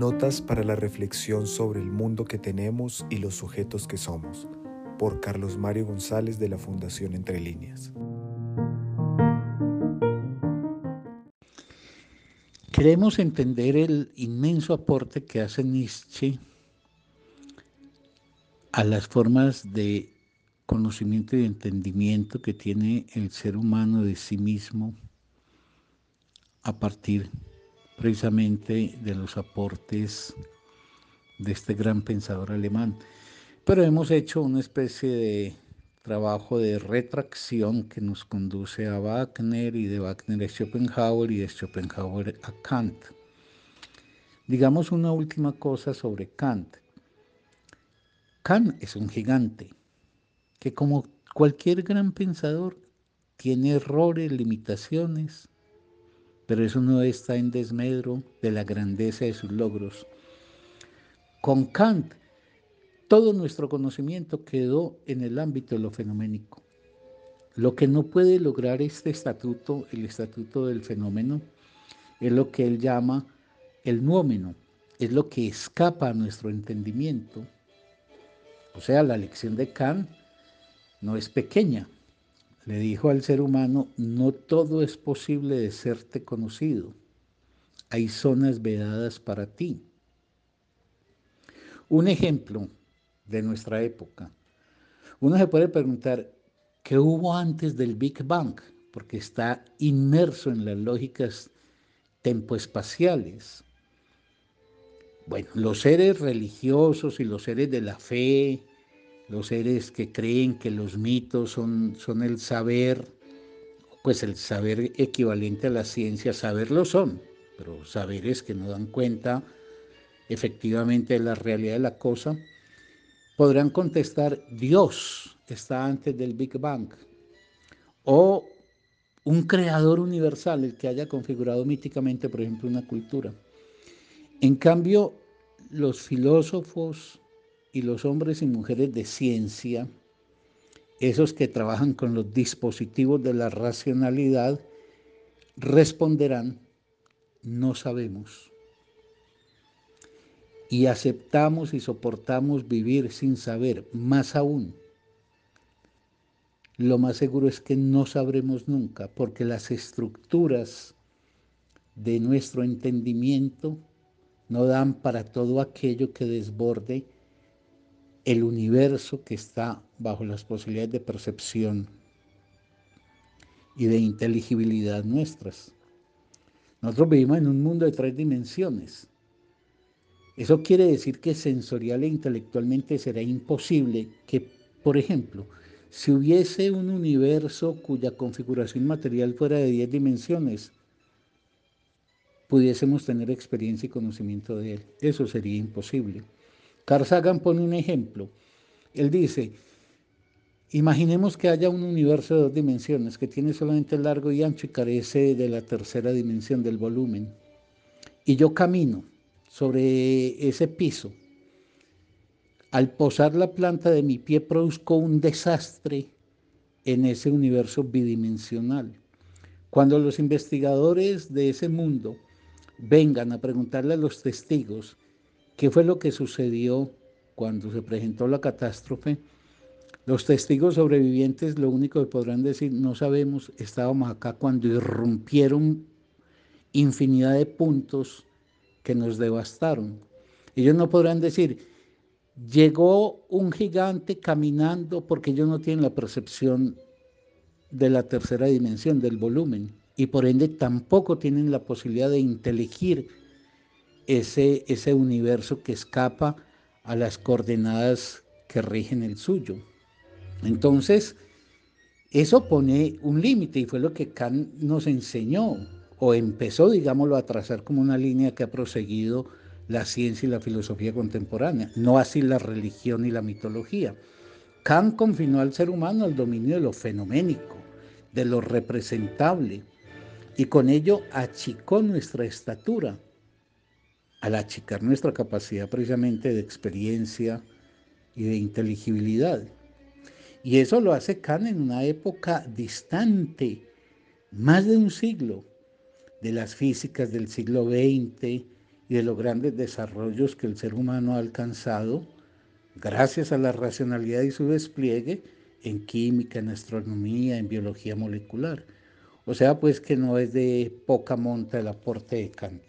Notas para la reflexión sobre el mundo que tenemos y los sujetos que somos, por Carlos Mario González de la Fundación Entre Líneas. Queremos entender el inmenso aporte que hace Nietzsche a las formas de conocimiento y entendimiento que tiene el ser humano de sí mismo a partir precisamente de los aportes de este gran pensador alemán. Pero hemos hecho una especie de trabajo de retracción que nos conduce a Wagner y de Wagner a Schopenhauer y de Schopenhauer a Kant. Digamos una última cosa sobre Kant. Kant es un gigante que como cualquier gran pensador tiene errores, limitaciones, pero eso no está en desmedro de la grandeza de sus logros. Con Kant, todo nuestro conocimiento quedó en el ámbito de lo fenoménico. Lo que no puede lograr este estatuto, el estatuto del fenómeno, es lo que él llama el nuómeno, es lo que escapa a nuestro entendimiento. O sea, la lección de Kant no es pequeña, le dijo al ser humano, no todo es posible de serte conocido. Hay zonas vedadas para ti. Un ejemplo de nuestra época. Uno se puede preguntar, ¿qué hubo antes del Big Bang? Porque está inmerso en las lógicas tempoespaciales. Bueno, los seres religiosos y los seres de la fe, los seres que creen que los mitos son, son el saber, pues el saber equivalente a la ciencia, saber lo son, pero saberes que no dan cuenta efectivamente de la realidad de la cosa, podrán contestar Dios está antes del Big Bang o un creador universal, el que haya configurado míticamente, por ejemplo, una cultura. En cambio, los filósofos y los hombres y mujeres de ciencia, esos que trabajan con los dispositivos de la racionalidad, responderán, no sabemos. Y aceptamos y soportamos vivir sin saber, más aún. Lo más seguro es que no sabremos nunca, porque las estructuras de nuestro entendimiento no dan para todo aquello que desborde el universo que está bajo las posibilidades de percepción y de inteligibilidad nuestras. Nosotros vivimos en un mundo de tres dimensiones. Eso quiere decir que sensorial e intelectualmente será imposible que, por ejemplo, si hubiese un universo cuya configuración material fuera de 10 dimensiones, pudiésemos tener experiencia y conocimiento de él. Eso sería imposible. Carl Sagan pone un ejemplo. Él dice, imaginemos que haya un universo de dos dimensiones que tiene solamente largo y ancho y carece de la tercera dimensión del volumen. Y yo camino sobre ese piso. Al posar la planta de mi pie produzco un desastre en ese universo bidimensional. Cuando los investigadores de ese mundo vengan a preguntarle a los testigos ¿Qué fue lo que sucedió cuando se presentó la catástrofe? Los testigos sobrevivientes lo único que podrán decir, no sabemos, estábamos acá cuando irrumpieron infinidad de puntos que nos devastaron. Ellos no podrán decir, llegó un gigante caminando porque ellos no tienen la percepción de la tercera dimensión, del volumen, y por ende tampoco tienen la posibilidad de inteligir ese, ese universo que escapa a las coordenadas que rigen el suyo. Entonces, eso pone un límite y fue lo que Kant nos enseñó o empezó, digámoslo, a trazar como una línea que ha proseguido la ciencia y la filosofía contemporánea, no así la religión y la mitología. Kant confinó al ser humano al dominio de lo fenoménico, de lo representable, y con ello achicó nuestra estatura al achicar nuestra capacidad precisamente de experiencia y de inteligibilidad. Y eso lo hace Kant en una época distante, más de un siglo, de las físicas del siglo XX y de los grandes desarrollos que el ser humano ha alcanzado gracias a la racionalidad y su despliegue en química, en astronomía, en biología molecular. O sea, pues que no es de poca monta el aporte de Kant.